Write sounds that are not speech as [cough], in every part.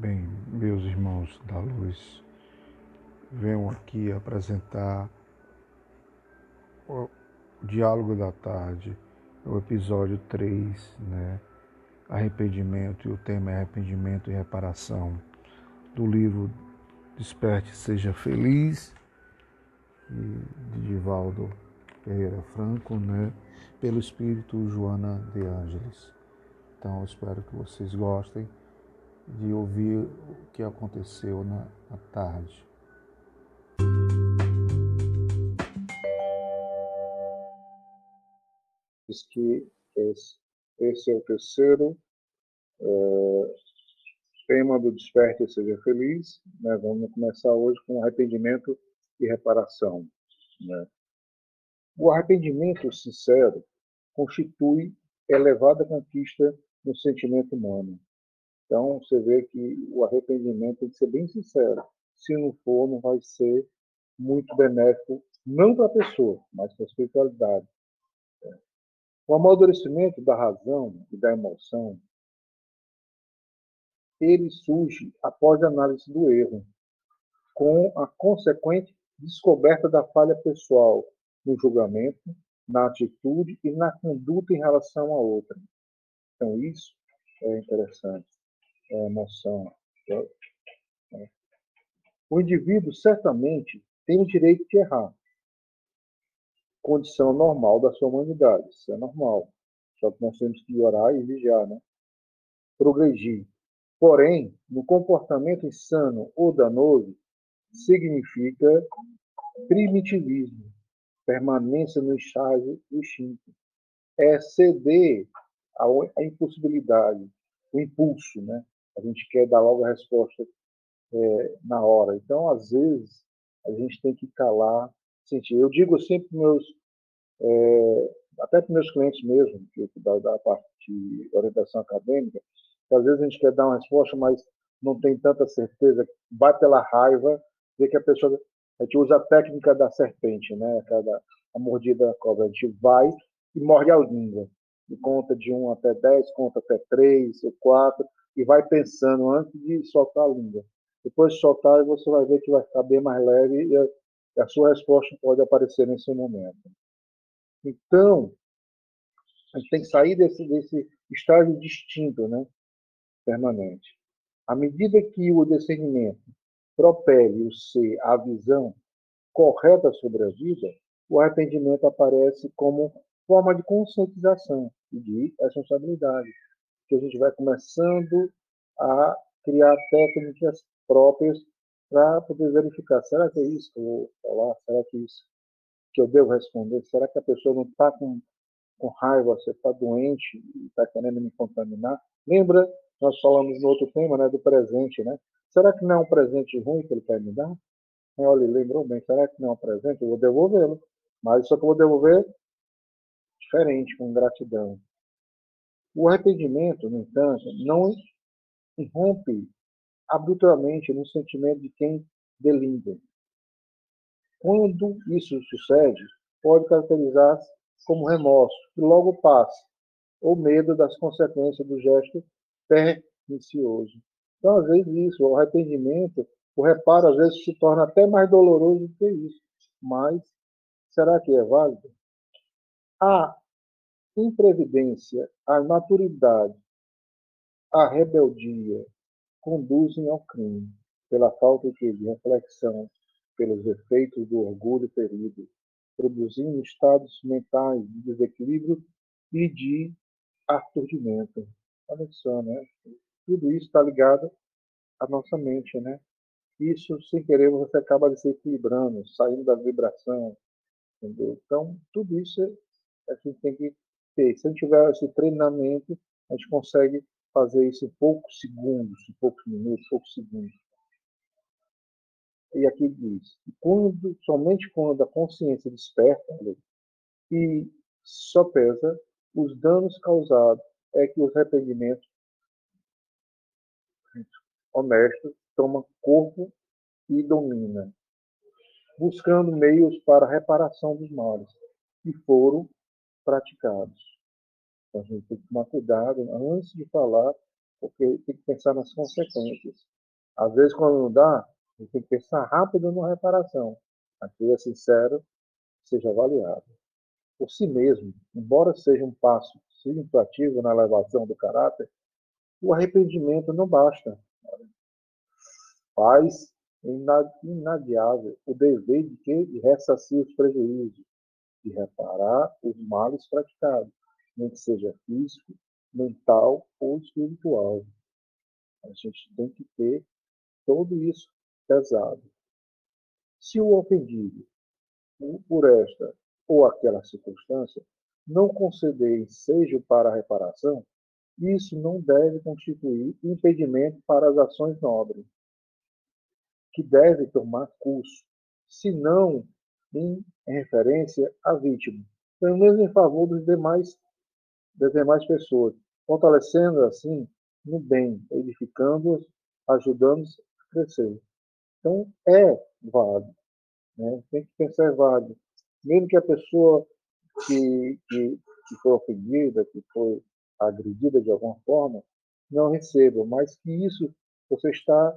Bem, meus irmãos da luz, venho aqui apresentar o Diálogo da Tarde, o episódio 3, né? Arrependimento, e o tema é arrependimento e reparação, do livro Desperte Seja Feliz, de Divaldo Pereira Franco, né? Pelo Espírito Joana de Ângeles. Então, espero que vocês gostem de ouvir o que aconteceu na, na tarde. Diz que esse, é o terceiro é, tema do Desperte Seja Feliz. Né? Vamos começar hoje com arrependimento e reparação. Né? O arrependimento sincero constitui elevada conquista no sentimento humano. Então, você vê que o arrependimento tem que ser bem sincero. Se não for, não vai ser muito benéfico, não para a pessoa, mas para a espiritualidade. O amadurecimento da razão e da emoção, ele surge após a análise do erro, com a consequente descoberta da falha pessoal no julgamento, na atitude e na conduta em relação a outra. Então, isso é interessante, emoção. É. O indivíduo certamente tem o direito de errar. Condição normal da sua humanidade, isso é normal. Só que nós temos que orar e vigiar, né? Progredir. Porém, no comportamento insano ou danoso, significa primitivismo, permanência no estágio instinto. É ceder à impossibilidade, o impulso, né? A gente quer dar logo a resposta é, na hora. Então, às vezes, a gente tem que calar, sentir. Eu digo sempre para meus, é, até para meus clientes mesmo, que da, da parte de orientação acadêmica, que às vezes a gente quer dar uma resposta, mas não tem tanta certeza, vai pela raiva, vê que a pessoa. A gente usa a técnica da serpente, né? Cada, a mordida da cobra. A gente vai e morde a língua. E conta de 1 até 10, conta até 3 ou 4, e vai pensando antes de soltar a língua. Depois de soltar, você vai ver que vai ficar bem mais leve e a, a sua resposta pode aparecer nesse momento. Então, a gente tem que sair desse, desse estágio distinto, né? permanente. À medida que o discernimento propele o ser à visão correta sobre a vida, o arrependimento aparece como forma de conscientização e de responsabilidade, que a gente vai começando a criar técnicas próprias para poder verificar, será que é isso que eu vou falar? Será que é isso que eu devo responder? Será que a pessoa não está com, com raiva, você está doente e está querendo me contaminar? Lembra, nós falamos no outro tema, né, do presente, né? Será que não é um presente ruim que ele quer me dar? Olha, lembrou bem, será que não é um presente? Eu vou devolvê-lo. Mas só que eu vou devolver diferente, com gratidão. O arrependimento, no entanto, não irrompe abruptamente no sentimento de quem delinda. Quando isso sucede, pode caracterizar-se como remorso, que logo passa, ou medo das consequências do gesto pernicioso. Então, às vezes, isso, o arrependimento, o reparo, às vezes, se torna até mais doloroso do que isso. Mas, será que é válido? A imprevidência, a maturidade, a rebeldia conduzem ao crime, pela falta de reflexão, pelos efeitos do orgulho ferido, produzindo estados mentais de desequilíbrio e de aturdimento. Olha só, né? Tudo isso está ligado à nossa mente, né? Isso, sem querer, você acaba desequilibrando, saindo da vibração, entendeu? Então, tudo isso a gente tem que ter. Se a gente tiver esse treinamento, a gente consegue fazer isso em poucos segundos, em poucos minutos, poucos segundos. E aqui diz, quando, somente quando a consciência desperta e só pesa os danos causados é que os arrependimentos honestos tomam corpo e domina, buscando meios para a reparação dos males que foram praticados. Então, a gente tem que tomar cuidado antes de falar porque tem que pensar nas consequências. Às vezes, quando não dá, a gente tem que pensar rápido na reparação. Aquilo é sincero, seja avaliado. Por si mesmo, embora seja um passo significativo na elevação do caráter, o arrependimento não basta. Faz inadiável o dever de que ressarcir os prejuízos, de reparar os males praticados, nem que seja físico, mental ou espiritual. A gente tem que ter tudo isso pesado. Se o ofendido, por esta ou aquela circunstância, não conceder ensejo para a reparação, isso não deve constituir impedimento para as ações nobres, que deve tomar curso, se não em referência à vítima, pelo menos em favor dos demais, das demais pessoas, fortalecendo assim no bem, edificando-os, ajudando-os a crescer. Então, é válido. Né? Tem que pensar é válido. Mesmo que a pessoa que, que, que foi ofendida, que foi agredida de alguma forma, não receba, mas que isso você está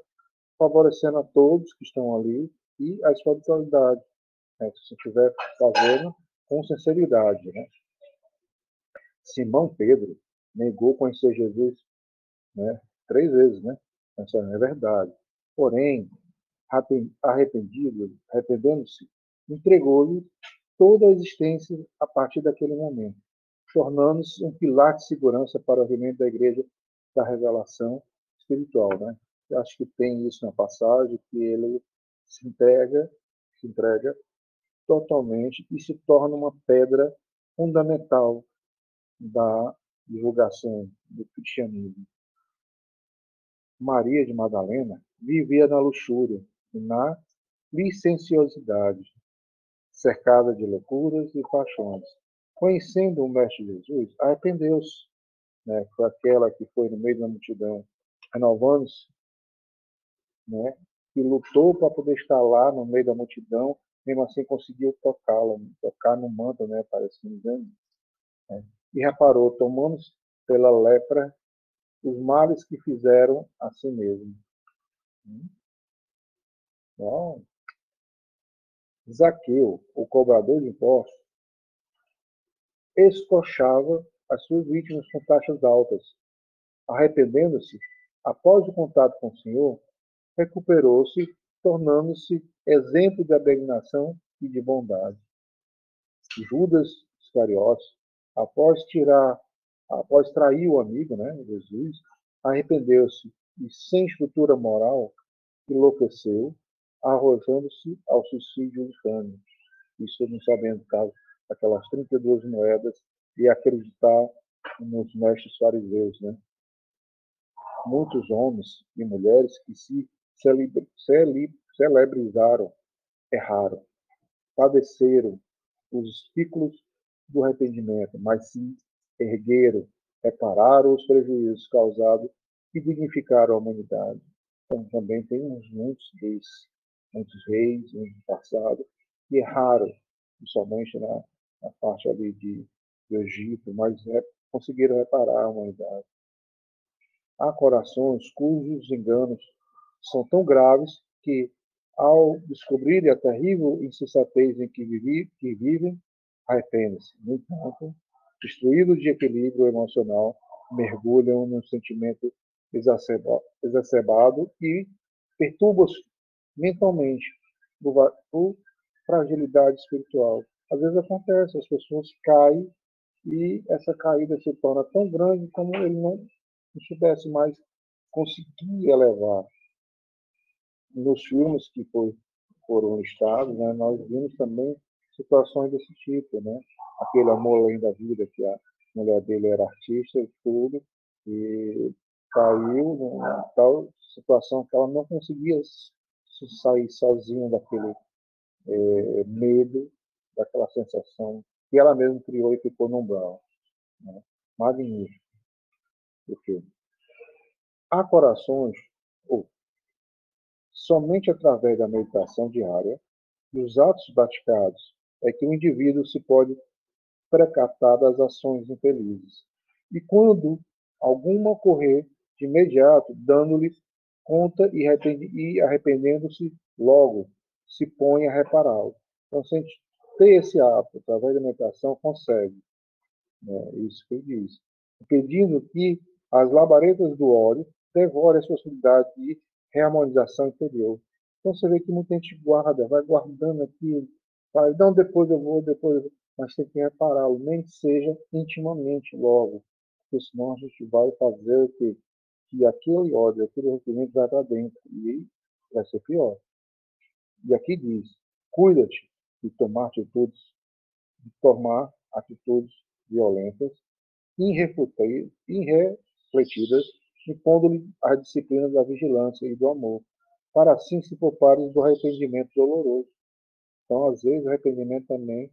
favorecendo a todos que estão ali e a espiritualidade, né? se estiver fazendo com sinceridade. Né? Simão Pedro negou conhecer Jesus né? três vezes, né? Essa é verdade. Porém, arrependido, arrependendo-se, entregou-lhe toda a existência a partir daquele momento, tornando-se um pilar de segurança para o regimento da igreja da revelação espiritual, né? Eu acho que tem isso na passagem que ele se entrega, se entrega totalmente e se torna uma pedra fundamental da divulgação do cristianismo. Maria de Madalena vivia na luxúria e na licenciosidade, cercada de loucuras e paixões. Conhecendo o Mestre Jesus, arrependeu-se, né, aquela que foi no meio da multidão, renovando-se, né, que lutou para poder estar lá no meio da multidão, mesmo assim conseguiu tocá-la, tocar no manto, né, parece me engano, né, e reparou, tomando-se pela lepra, os males que fizeram a si mesmo. Então, Zaqueu, o cobrador de impostos, escochava as suas vítimas com taxas altas. Arrependendo-se, após o contato com o Senhor, recuperou-se, tornando-se exemplo de abnegação e de bondade. Judas Iscariotes, após tirar, após trair o amigo, né, Jesus, arrependeu-se e, sem estrutura moral, enlouqueceu, arrojando-se ao suicídio infame. Isso não sabendo caso aquelas 32 moedas e acreditar nos mestres fariseus, né? Muitos homens e mulheres que se celebrizaram, erraram, padeceram os espículos do arrependimento, mas se ergueram, repararam os prejuízos causados e dignificaram a humanidade. Então, também tem uns muitos reis, muitos reis no passado que erraram, principalmente na, na parte ali de, do Egito, mas é, conseguiram reparar a humanidade. Há corações cujos enganos são tão graves que, ao descobrirem a terrível insensatez em que, vivi, que vivem, arrependem-se. No entanto, destruídos de equilíbrio emocional, mergulham num sentimento exacerbado e perturba-os mentalmente por fragilidade espiritual. Às vezes acontece, as pessoas caem e essa caída se torna tão grande como ele não, não soubesse mais conseguir elevar. Nos filmes que foi, foram listados, né, nós vimos também situações desse tipo, né? Aquele amor além da vida, que a mulher dele era artista e tudo, e caiu numa tal situação que ela não conseguia sair sozinha daquele é, medo, daquela sensação que ela mesma criou e ficou no umbral. Né? Magnífico. Porque há corações, somente através da meditação diária e os atos praticados é que o indivíduo se pode precatar das ações infelizes. E quando alguma ocorrer, de imediato, dando-lhes conta e arrependendo-se logo, se põe a repará-lo. Então, se a gente ter esse hábito através da meditação, consegue. Né? Isso que ele diz. Pedindo que as labaredas do óleo devorem as possibilidades de reharmonização interior. Então você vê que muita gente guarda, vai guardando aquilo, vai, não, depois eu vou, depois eu vou, mas tem que repará-lo, nem que seja intimamente logo, porque senão a gente vai fazer o quê? Que aquele ódio, aquele arrependimento vai para dentro e vai ser pior. E aqui diz, cuida-te de tomar atitudes, de tomar atitudes violentas, irrefletidas, impondo-lhe a disciplina da vigilância e do amor, para assim se pouparem do arrependimento doloroso. Então, às vezes, o arrependimento também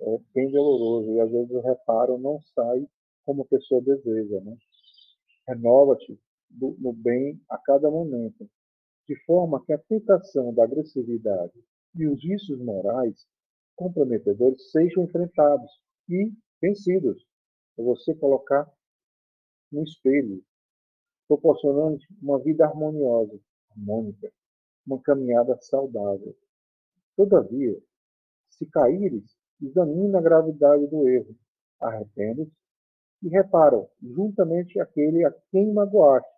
é bem doloroso, e às vezes o reparo não sai como a pessoa deseja. Né? Renova-te no bem a cada momento, de forma que a tentação da agressividade e os vícios morais comprometedores sejam enfrentados e vencidos. É você colocar no espelho, proporcionando uma vida harmoniosa, harmônica, uma caminhada saudável. Todavia, se caíres, examina a gravidade do erro, arrepende e reparam juntamente aquele a quem magoaste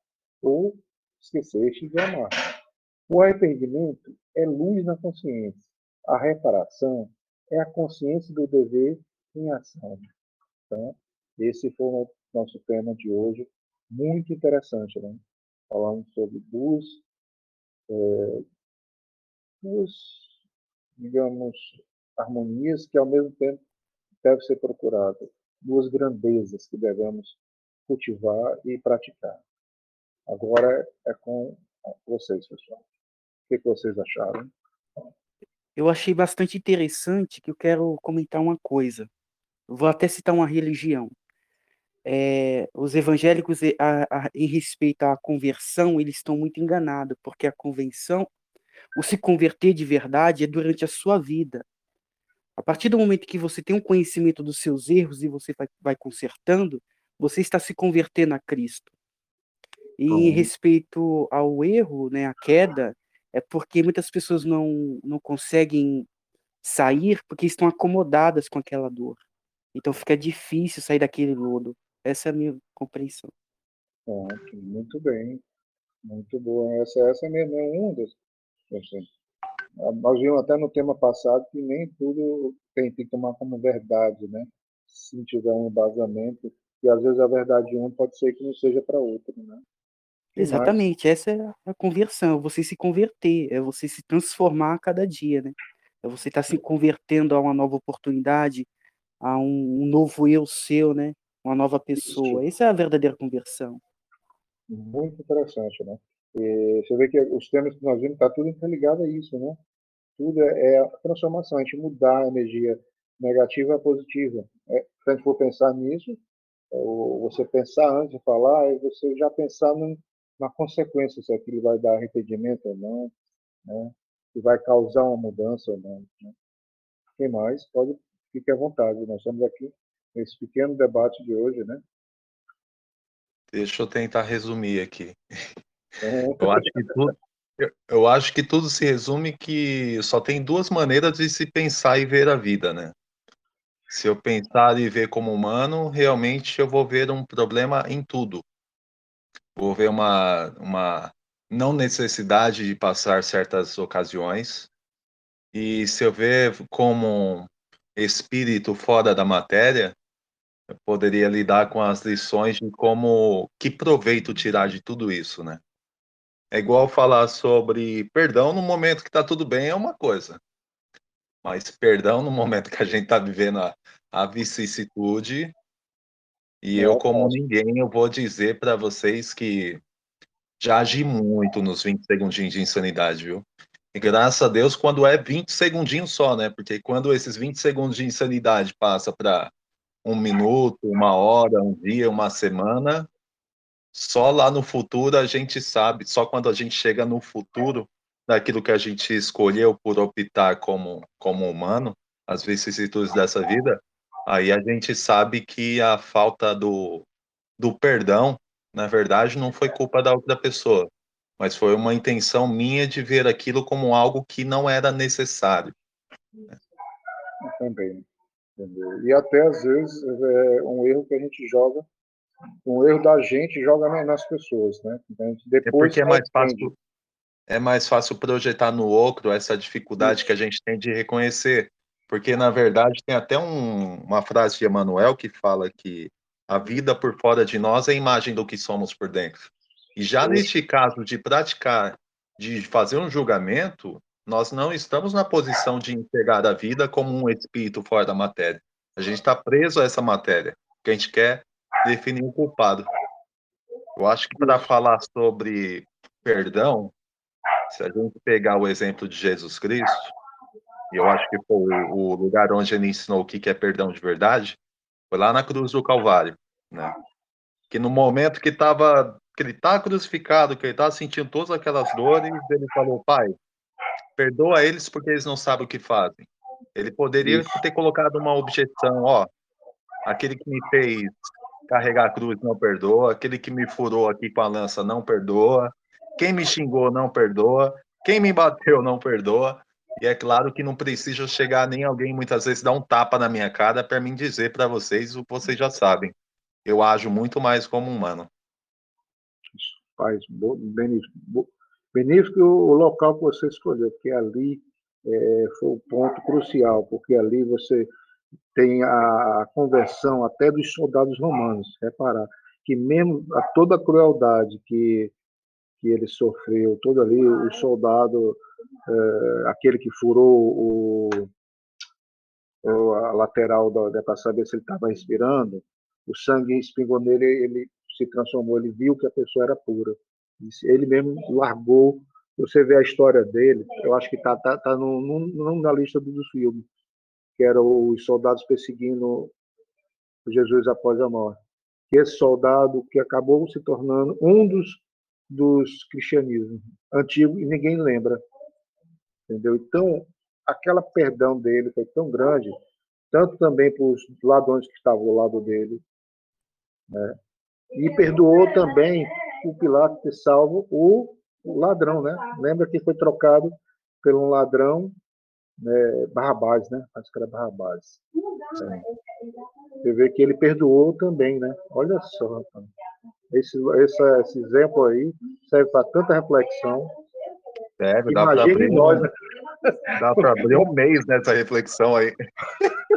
ou esqueceste de amar. O arrependimento é luz na consciência. A reparação é a consciência do dever em ação. Então, esse foi o nosso tema de hoje, muito interessante, né? Falando sobre duas, é, digamos, harmonias que ao mesmo tempo devem ser procuradas, duas grandezas que devemos cultivar e praticar. Agora é com vocês, pessoal. O que vocês acharam? eu achei bastante interessante que eu quero comentar uma coisa. Vou até citar uma religião. É, os evangélicos, a, a, em respeito à conversão, eles estão muito enganados, porque a convenção, o se converter de verdade é durante a sua vida. A partir do momento que você tem um conhecimento dos seus erros e você vai, vai consertando, você está se convertendo a Cristo. E em respeito ao erro, né, a queda, é porque muitas pessoas não, não conseguem sair porque estão acomodadas com aquela dor. Então fica difícil sair daquele lodo. Essa é a minha compreensão. muito bem. Muito bom. Essa, essa é mesmo é uma das. Assim, nós vimos até no tema passado que nem tudo tem, que tomar como verdade, né? Se tiver um embasamento, e às vezes a verdade de um pode ser que não seja para outro, né? Exatamente, essa é a conversão, é você se converter, é você se transformar a cada dia, né? É você estar tá se convertendo a uma nova oportunidade, a um, um novo eu seu, né? Uma nova pessoa. Essa é a verdadeira conversão. Muito interessante, né? E você vê que os temas que nós vimos está tudo interligado a isso, né? Tudo é, é a transformação, a gente mudar a energia negativa a positiva. É, se a gente for pensar nisso, é, você pensar antes de falar, é você já pensar num, na consequência, se aquilo vai dar arrependimento ou não, né? se vai causar uma mudança ou não. Né? Quem mais? Pode, fique à vontade. Nós estamos aqui nesse pequeno debate de hoje, né? Deixa eu tentar resumir aqui. É. Eu acho que tudo, eu acho que tudo se resume que só tem duas maneiras de se pensar e ver a vida, né? Se eu pensar e ver como humano, realmente eu vou ver um problema em tudo vou ver uma, uma não necessidade de passar certas ocasiões. E se eu ver como espírito fora da matéria, poderia lidar com as lições de como que proveito tirar de tudo isso, né? É igual falar sobre perdão no momento que está tudo bem é uma coisa, mas perdão no momento que a gente está vivendo a, a vicissitude e eu, como ninguém, eu vou dizer para vocês que já agi muito nos 20 segundinhos de insanidade, viu? E graças a Deus, quando é 20 segundinhos só, né? Porque quando esses 20 segundos de insanidade passa para um minuto, uma hora, um dia, uma semana, só lá no futuro a gente sabe, só quando a gente chega no futuro daquilo que a gente escolheu por optar como, como humano, as vicissitudes dessa vida, Aí a gente sabe que a falta do, do perdão na verdade, não foi culpa da outra pessoa, mas foi uma intenção minha de ver aquilo como algo que não era necessário. Também. Entendeu? E até às vezes é um erro que a gente joga, um erro da gente joga nas pessoas, né? Então, depois é porque é mais fácil, é mais fácil projetar no outro essa dificuldade que a gente tem de reconhecer. Porque, na verdade, tem até um, uma frase de Emmanuel que fala que a vida por fora de nós é a imagem do que somos por dentro. E já neste caso de praticar, de fazer um julgamento, nós não estamos na posição de entregar a vida como um espírito fora da matéria. A gente está preso a essa matéria, que a gente quer definir o culpado. Eu acho que para falar sobre perdão, se a gente pegar o exemplo de Jesus Cristo, e eu acho que foi o lugar onde ele ensinou o que é perdão de verdade, foi lá na cruz do Calvário, né? Que no momento que estava que ele está crucificado, que ele está sentindo todas aquelas dores, ele falou: Pai, perdoa eles porque eles não sabem o que fazem. Ele poderia Isso. ter colocado uma objeção: ó, aquele que me fez carregar a cruz não perdoa, aquele que me furou aqui com a lança não perdoa, quem me xingou não perdoa, quem me bateu não perdoa. E é claro que não precisa chegar nem alguém muitas vezes dar um tapa na minha cara para mim dizer para vocês o que vocês já sabem. Eu ajo muito mais como humano. Faz benéfico. Benéfico o local que você escolheu, porque ali é, foi o ponto crucial, porque ali você tem a conversão até dos soldados romanos. Reparar que mesmo a toda a crueldade que que ele sofreu, todo ali o soldado é, aquele que furou o, o a lateral para saber se ele estava respirando, o sangue espingou nele, ele se transformou, ele viu que a pessoa era pura. Ele mesmo largou. Você vê a história dele, eu acho que está tá, tá no, na lista dos filmes, que era os soldados perseguindo Jesus após a morte. Que esse soldado que acabou se tornando um dos, dos cristianismos antigos e ninguém lembra entendeu? Então, aquela perdão dele foi tão grande, tanto também para os ladrões que estavam ao lado dele, né? E perdoou também o Pilatos ter salvo o, ladrão, né? Lembra que foi trocado por um ladrão, né, Barrabás, né? Acho que era Barrabás. É. Você vê que ele perdoou também, né? Olha só, rapaz. Esse, esse, esse exemplo aí serve para tanta reflexão Deve, dá para abrir, nós, né? dá abrir um mês nessa reflexão aí.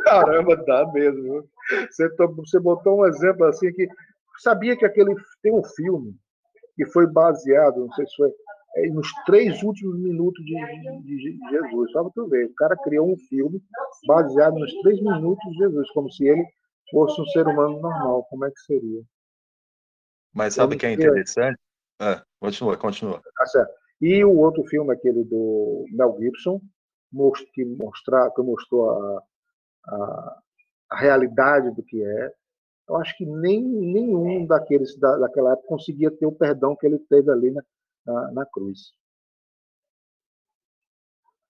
Caramba, dá mesmo. Você, você botou um exemplo assim que sabia que aquele tem um filme que foi baseado, não sei se foi é, nos três últimos minutos de, de, de Jesus. Só para tu ver, o cara criou um filme baseado nos três minutos de Jesus, como se ele fosse um ser humano normal. Como é que seria? Mas sabe o que é interessante? Ah, continua, continua. Tá certo. E o outro filme, aquele do Mel Gibson, que, mostra, que mostrou a, a, a, realidade do que é. Eu acho que nem, nenhum daqueles da, daquela época conseguia ter o perdão que ele teve ali na, na, na cruz.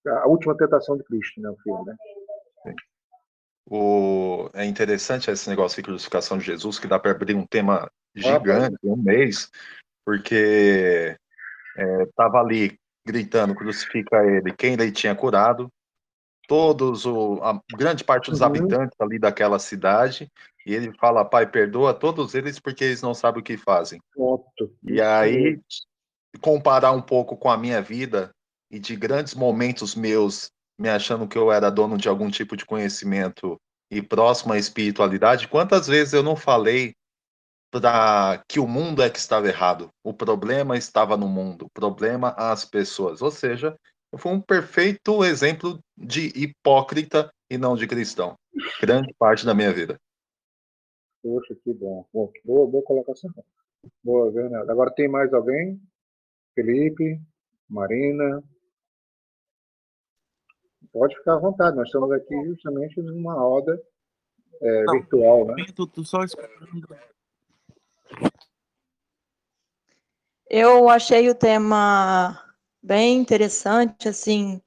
A última tentação de Cristo, né, o filme, né? O, é interessante esse negócio de crucificação de Jesus, que dá para abrir um tema gigante, um mês, porque estava é, ali gritando, crucifica ele, quem ele tinha curado, todos, o, a grande parte dos uhum. habitantes ali daquela cidade, e ele fala, pai, perdoa todos eles porque eles não sabem o que fazem. E aí, comparar um pouco com a minha vida, e de grandes momentos meus, me achando que eu era dono de algum tipo de conhecimento e próximo à espiritualidade, quantas vezes eu não falei para que o mundo é que estava errado. O problema estava no mundo, o problema as pessoas. Ou seja, fui um perfeito exemplo de hipócrita e não de cristão. Grande parte da minha vida. Poxa, que bom. bom boa, boa colocação. Boa, Bernardo. Agora tem mais alguém? Felipe, Marina. Pode ficar à vontade, nós estamos aqui justamente numa roda é, virtual, né? Estou só esperando eu achei o tema bem interessante, assim,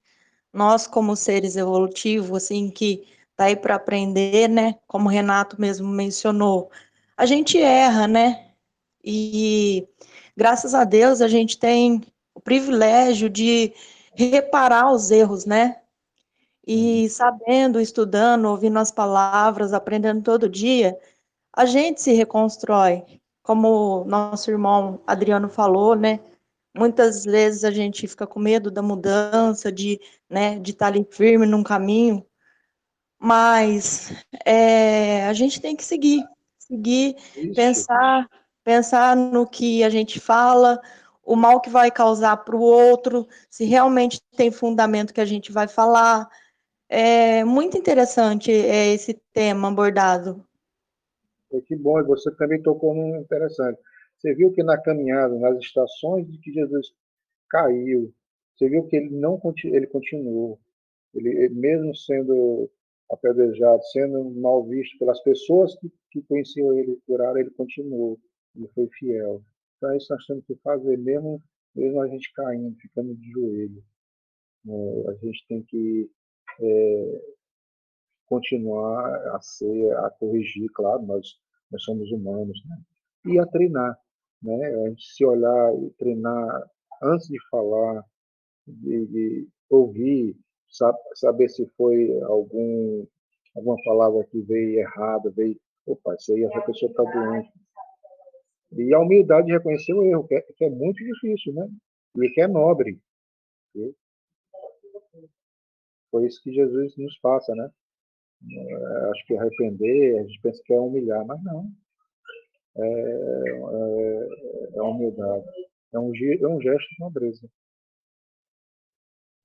nós como seres evolutivos, assim, que tá aí para aprender, né? Como o Renato mesmo mencionou, a gente erra, né? E graças a Deus a gente tem o privilégio de reparar os erros, né? E uhum. sabendo, estudando, ouvindo as palavras, aprendendo todo dia, a gente se reconstrói. Como nosso irmão Adriano falou, né? Muitas vezes a gente fica com medo da mudança, de né, de estar ali firme num caminho, mas é, a gente tem que seguir, seguir, Isso. pensar, pensar no que a gente fala, o mal que vai causar para o outro, se realmente tem fundamento que a gente vai falar. É muito interessante é, esse tema abordado. Que bom, e você também tocou num interessante. Você viu que na caminhada, nas estações de que Jesus caiu, você viu que ele não ele continuou. Ele, mesmo sendo apedrejado, sendo mal visto pelas pessoas que, que conheciam ele curar, ele continuou. Ele foi fiel. Então é isso nós temos que fazer, mesmo, mesmo a gente caindo, ficando de joelho. É, a gente tem que é, continuar a ser, a corrigir, claro, nós, nós somos humanos, né? e a treinar. Né? A gente se olhar e treinar antes de falar, de, de ouvir, sabe, saber se foi algum, alguma palavra que veio errada, veio, opa, isso aí essa pessoa está doente. E a humildade de reconhecer o erro, que é, que é muito difícil, né? E que é nobre. Foi isso que Jesus nos passa, né? É, acho que arrepender, a gente pensa que é humilhar, mas não. É, é, é humildade. É um, é um gesto de nobreza.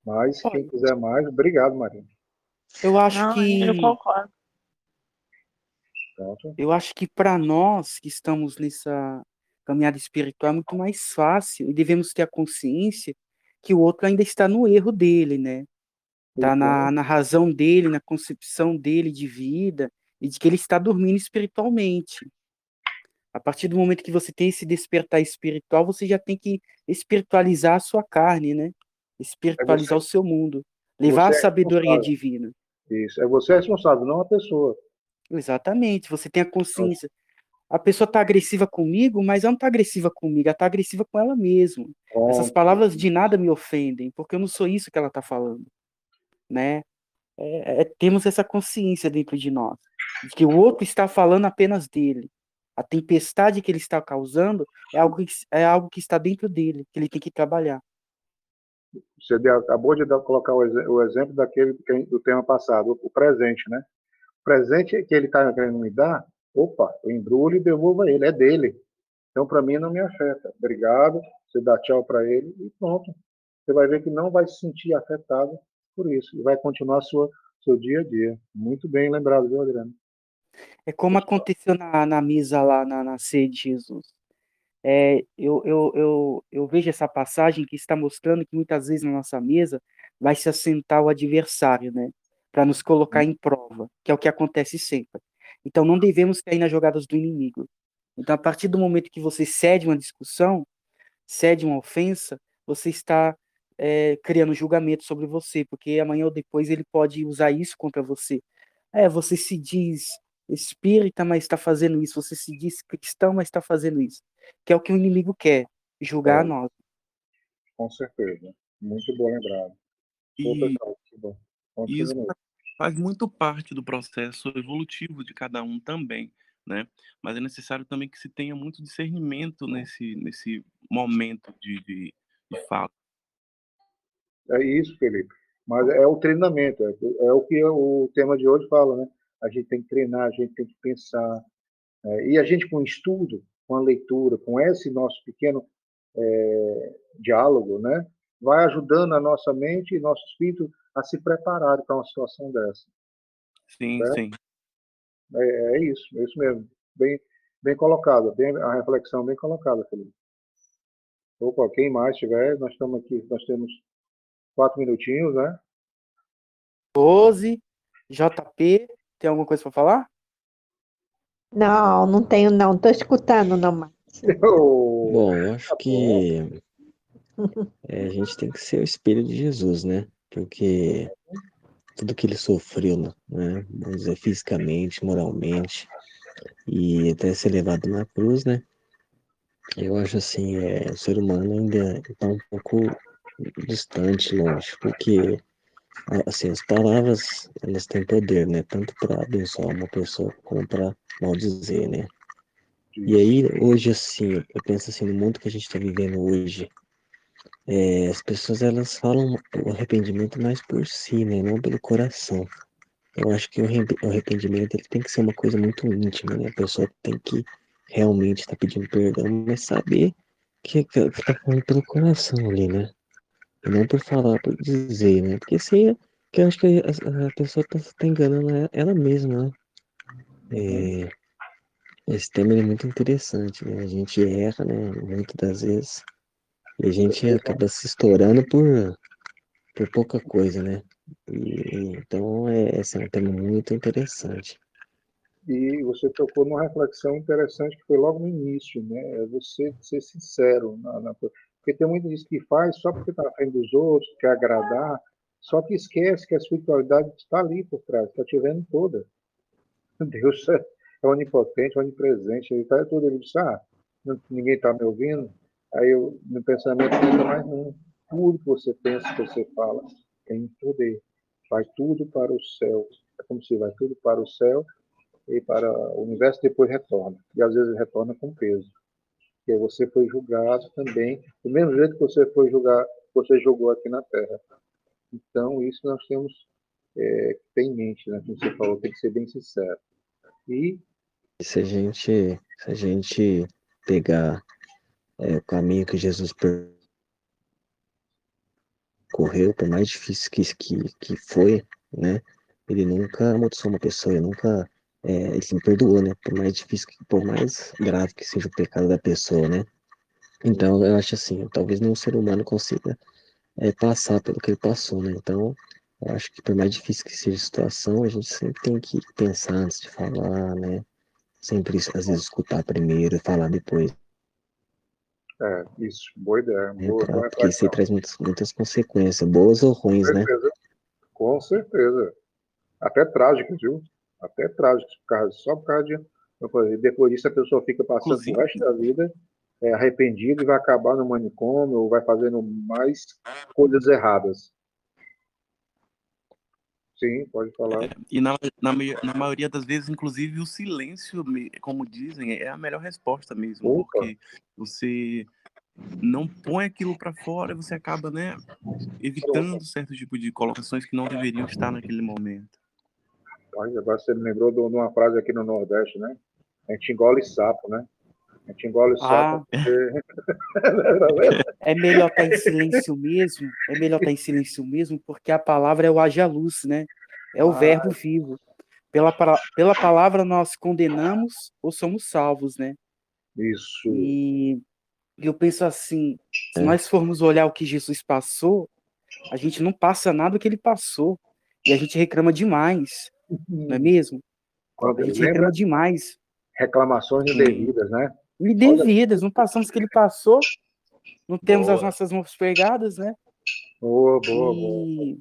Mas quem quiser mais, obrigado, Maria. Eu acho Não, que. Eu concordo. Eu acho que para nós que estamos nessa caminhada espiritual é muito mais fácil e devemos ter a consciência que o outro ainda está no erro dele, né? Está na, na razão dele, na concepção dele de vida e de que ele está dormindo espiritualmente. A partir do momento que você tem esse despertar espiritual, você já tem que espiritualizar a sua carne, né? Espiritualizar é o seu mundo, levar a é sabedoria divina. Isso, é você responsável, não a pessoa. Exatamente, você tem a consciência. A pessoa está agressiva comigo, mas ela não está agressiva comigo, ela está agressiva com ela mesma. Essas palavras de nada me ofendem, porque eu não sou isso que ela está falando, né? É, é, temos essa consciência dentro de nós, de que o outro está falando apenas dele. A tempestade que ele está causando é algo que, é algo que está dentro dele, que ele tem que trabalhar. Você acabou de colocar o exemplo daquele do tema passado, o presente, né? O presente que ele está querendo me dar, opa, eu embrulho e devolvo ele, é dele. Então, para mim, não me afeta. Obrigado, você dá tchau para ele e pronto. Você vai ver que não vai se sentir afetado por isso e vai continuar sua seu dia a dia. Muito bem lembrado, viu, Adriano? É como aconteceu na, na misa lá na, na sede de Jesus. É, eu, eu, eu, eu vejo essa passagem que está mostrando que muitas vezes na nossa mesa vai se assentar o adversário, né? Para nos colocar em prova, que é o que acontece sempre. Então não devemos cair nas jogadas do inimigo. Então, a partir do momento que você cede uma discussão, cede uma ofensa, você está é, criando julgamento sobre você, porque amanhã ou depois ele pode usar isso contra você. É, você se diz espírita, mas está fazendo isso. Você se diz cristão, mas está fazendo isso. Que é o que o inimigo quer, julgar é. nós. Com certeza. Muito bom lembrado. E, isso faz muito parte do processo evolutivo de cada um também, né? Mas é necessário também que se tenha muito discernimento nesse, nesse momento de, de, de fala. É isso, Felipe. Mas é o treinamento, é, é o que o tema de hoje fala, né? A gente tem que treinar, a gente tem que pensar. É, e a gente, com estudo, com a leitura, com esse nosso pequeno é, diálogo, né, vai ajudando a nossa mente e nosso espírito a se preparar para uma situação dessa. Sim, né? sim. É, é, isso, é isso mesmo. Bem, bem colocado, bem, a reflexão bem colocada, Felipe. Opa, quem mais tiver, nós estamos aqui, nós temos quatro minutinhos, né? 12, JP, tem alguma coisa para falar? Não, não tenho não. Estou escutando não mais. [laughs] Bom, eu acho que é, a gente tem que ser o espelho de Jesus, né? Porque tudo que ele sofreu, né? Vamos dizer, fisicamente, moralmente, e até ser levado na cruz, né? Eu acho assim, é, o ser humano ainda está um pouco distante, longe, porque assim, as palavras, elas têm poder, né? Tanto para abençoar uma pessoa como para maldizer, né? E aí, hoje, assim, eu penso assim, no mundo que a gente está vivendo hoje, é, as pessoas, elas falam o arrependimento mais por si, né? Não pelo coração. Eu acho que o arrependimento ele tem que ser uma coisa muito íntima, né? A pessoa tem que realmente estar tá pedindo perdão, mas saber que, que, que tá falando pelo coração ali, né? Não por falar, por dizer, né? Porque se que eu acho que a, a pessoa tá, tá enganando ela, ela mesma, né? É, esse tema é muito interessante, né? A gente erra, né? Muitas das vezes. E a gente acaba se estourando por, por pouca coisa, né? E, então, é, esse é um tema muito interessante. E você tocou numa reflexão interessante que foi logo no início, né? É você ser sincero. Na, na, porque tem muita gente que faz só porque está na frente dos outros, quer agradar, só que esquece que a espiritualidade está ali por trás, está te vendo toda. [laughs] Deus é, é onipotente, onipresente, ele está tudo. Ele diz, ah, ninguém está me ouvindo. Aí eu, no pensamento, não mais não. Tudo que você pensa, que você fala, tem poder. Vai tudo para o céu. É como se vai tudo para o céu e para o universo depois retorna. E às vezes retorna com peso. Porque você foi julgado também, do mesmo jeito que você foi julgar, você jogou aqui na Terra. Então, isso nós temos é, que ter em mente, né? Como você falou, tem que ser bem sincero. E se a gente, se a gente pegar é, o caminho que Jesus correu, por mais difícil que, que, que foi, né? Ele nunca amaldiçoou uma pessoa, ele nunca é, ele se perdoou, né? Por mais difícil, por mais grave que seja o pecado da pessoa, né? Então, eu acho assim, talvez nenhum ser humano consiga é, passar pelo que ele passou, né? Então, eu acho que por mais difícil que seja a situação, a gente sempre tem que pensar antes de falar, né? Sempre, às vezes, escutar primeiro e falar depois. É, isso, boa ideia. É, boa, pra, porque isso aí traz muitas, muitas consequências, boas ou ruins, né? Com certeza. Até trágicas, viu? Até trágicos, por causa, só por causa de. Depois disso, a pessoa fica passando Inclusive. o resto da vida é, arrependido e vai acabar no manicômio ou vai fazendo mais coisas erradas. Sim, pode falar. É, e na, na, na, maioria das vezes, inclusive, o silêncio, como dizem, é a melhor resposta mesmo. Opa. Porque você não põe aquilo para fora, você acaba, né, evitando certo tipo de colocações que não deveriam estar naquele momento. Agora você me lembrou de uma frase aqui no Nordeste, né? A gente engole sapo, né? A gente engole sapo. Ah. Porque... [laughs] é melhor estar em silêncio mesmo. É melhor estar em silêncio mesmo, porque a palavra é o haja luz, né? É o ah. verbo vivo. Pela, pela palavra nós condenamos ou somos salvos, né? Isso. E eu penso assim, se nós formos olhar o que Jesus passou, a gente não passa nada que ele passou. E a gente reclama demais não é mesmo? a gente reclama demais. Reclamações indevidas, né? Indevidas, não passamos o que ele passou, não temos boa. as nossas mãos pegadas, né? Boa, boa, e... boa.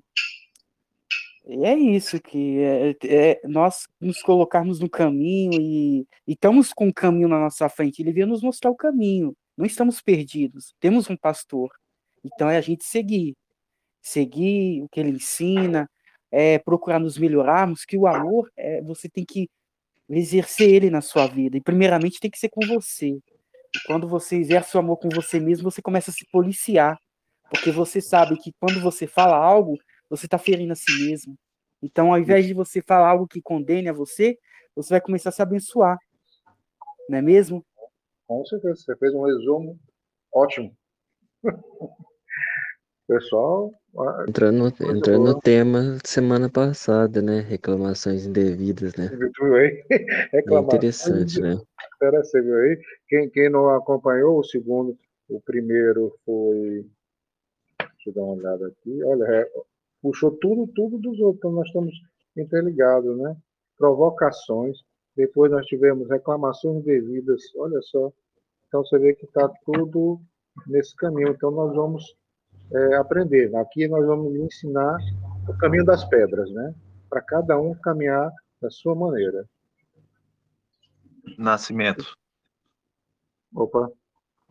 E é isso que é, é, nós nos colocarmos no caminho e, e estamos com o caminho na nossa frente. Ele veio nos mostrar o caminho. Não estamos perdidos. Temos um pastor. Então é a gente seguir, seguir o que ele ensina, é, procurar nos melhorarmos, que o amor é, você tem que exercer ele na sua vida. E primeiramente tem que ser com você. E quando você exerce o amor com você mesmo, você começa a se policiar. Porque você sabe que quando você fala algo, você está ferindo a si mesmo. Então, ao invés de você falar algo que condene a você, você vai começar a se abençoar. Não é mesmo? Com certeza. Você fez um resumo ótimo. [laughs] Pessoal. Entrando, no, entrando no tema semana passada, né? Reclamações indevidas, né? Viu aí? [laughs] Reclamações interessante, né? Você viu aí? Quem, quem não acompanhou o segundo, o primeiro foi. Deixa eu dar uma olhada aqui. Olha, é, puxou tudo, tudo dos outros. Então nós estamos interligados, né? Provocações. Depois nós tivemos reclamações indevidas. Olha só. Então você vê que está tudo nesse caminho. Então nós vamos é, aprender. Aqui nós vamos lhe ensinar o caminho das pedras, né? Para cada um caminhar da sua maneira. Nascimento. Opa.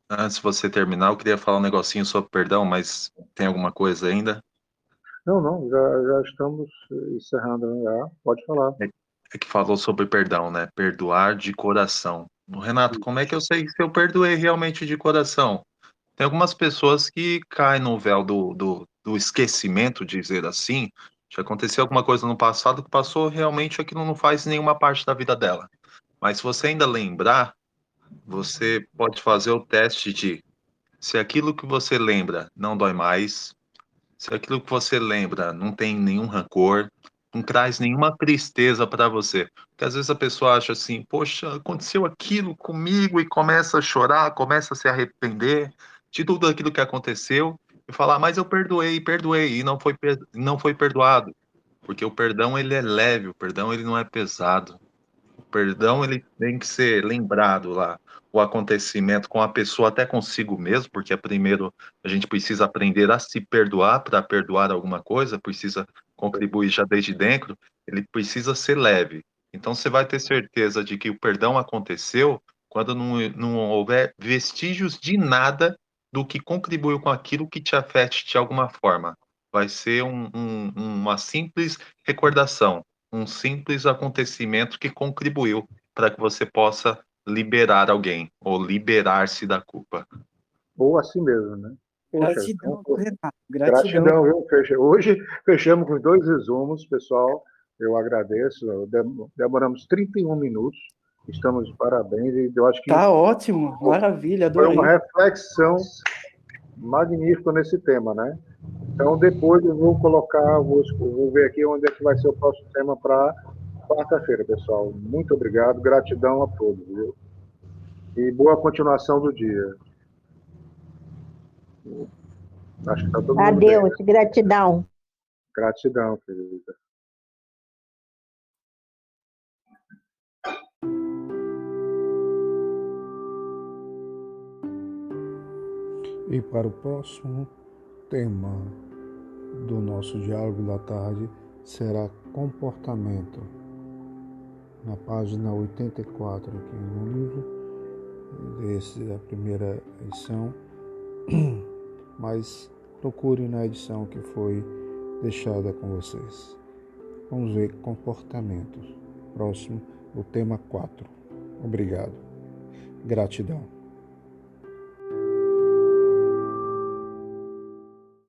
Antes de você terminar, eu queria falar um negocinho sobre perdão, mas tem alguma coisa ainda? Não, não, já, já estamos encerrando, já. Pode falar. É, é que falou sobre perdão, né? Perdoar de coração. Renato, como é que eu sei se eu perdoei realmente de coração? Tem algumas pessoas que caem no véu do, do, do esquecimento, dizer assim. Já aconteceu alguma coisa no passado que passou, realmente aquilo não faz nenhuma parte da vida dela. Mas se você ainda lembrar, você pode fazer o teste de se aquilo que você lembra não dói mais, se aquilo que você lembra não tem nenhum rancor, não traz nenhuma tristeza para você. Porque às vezes a pessoa acha assim, poxa, aconteceu aquilo comigo e começa a chorar, começa a se arrepender de tudo aquilo que aconteceu e falar, mas eu perdoei, perdoei e não foi não foi perdoado, porque o perdão ele é leve, o perdão ele não é pesado. O perdão ele tem que ser lembrado lá o acontecimento com a pessoa até consigo mesmo, porque é primeiro a gente precisa aprender a se perdoar para perdoar alguma coisa, precisa contribuir já desde dentro, ele precisa ser leve. Então você vai ter certeza de que o perdão aconteceu quando não, não houver vestígios de nada do que contribuiu com aquilo que te afete de alguma forma. Vai ser um, um, uma simples recordação, um simples acontecimento que contribuiu para que você possa liberar alguém ou liberar-se da culpa. Ou assim mesmo, né? Poxa, gratidão, então, Renato. Gratidão, gratidão viu? Hoje fechamos com dois resumos, pessoal. Eu agradeço. Demoramos 31 minutos. Estamos de parabéns. E eu acho que tá ótimo, maravilha, adorei. Foi uma reflexão magnífica nesse tema, né? Então depois eu vou colocar, vou, vou ver aqui onde é que vai ser o próximo tema para quarta-feira, pessoal. Muito obrigado, gratidão a todos, viu? E boa continuação do dia. Acho que tá todo Adeus, mundo bem, né? gratidão. Gratidão, querida. E para o próximo tema do nosso diálogo da tarde será comportamento. Na página 84 aqui no livro, desse da primeira edição, [clears throat] mas procure na edição que foi deixada com vocês. Vamos ver comportamentos. Próximo, o tema 4. Obrigado. Gratidão.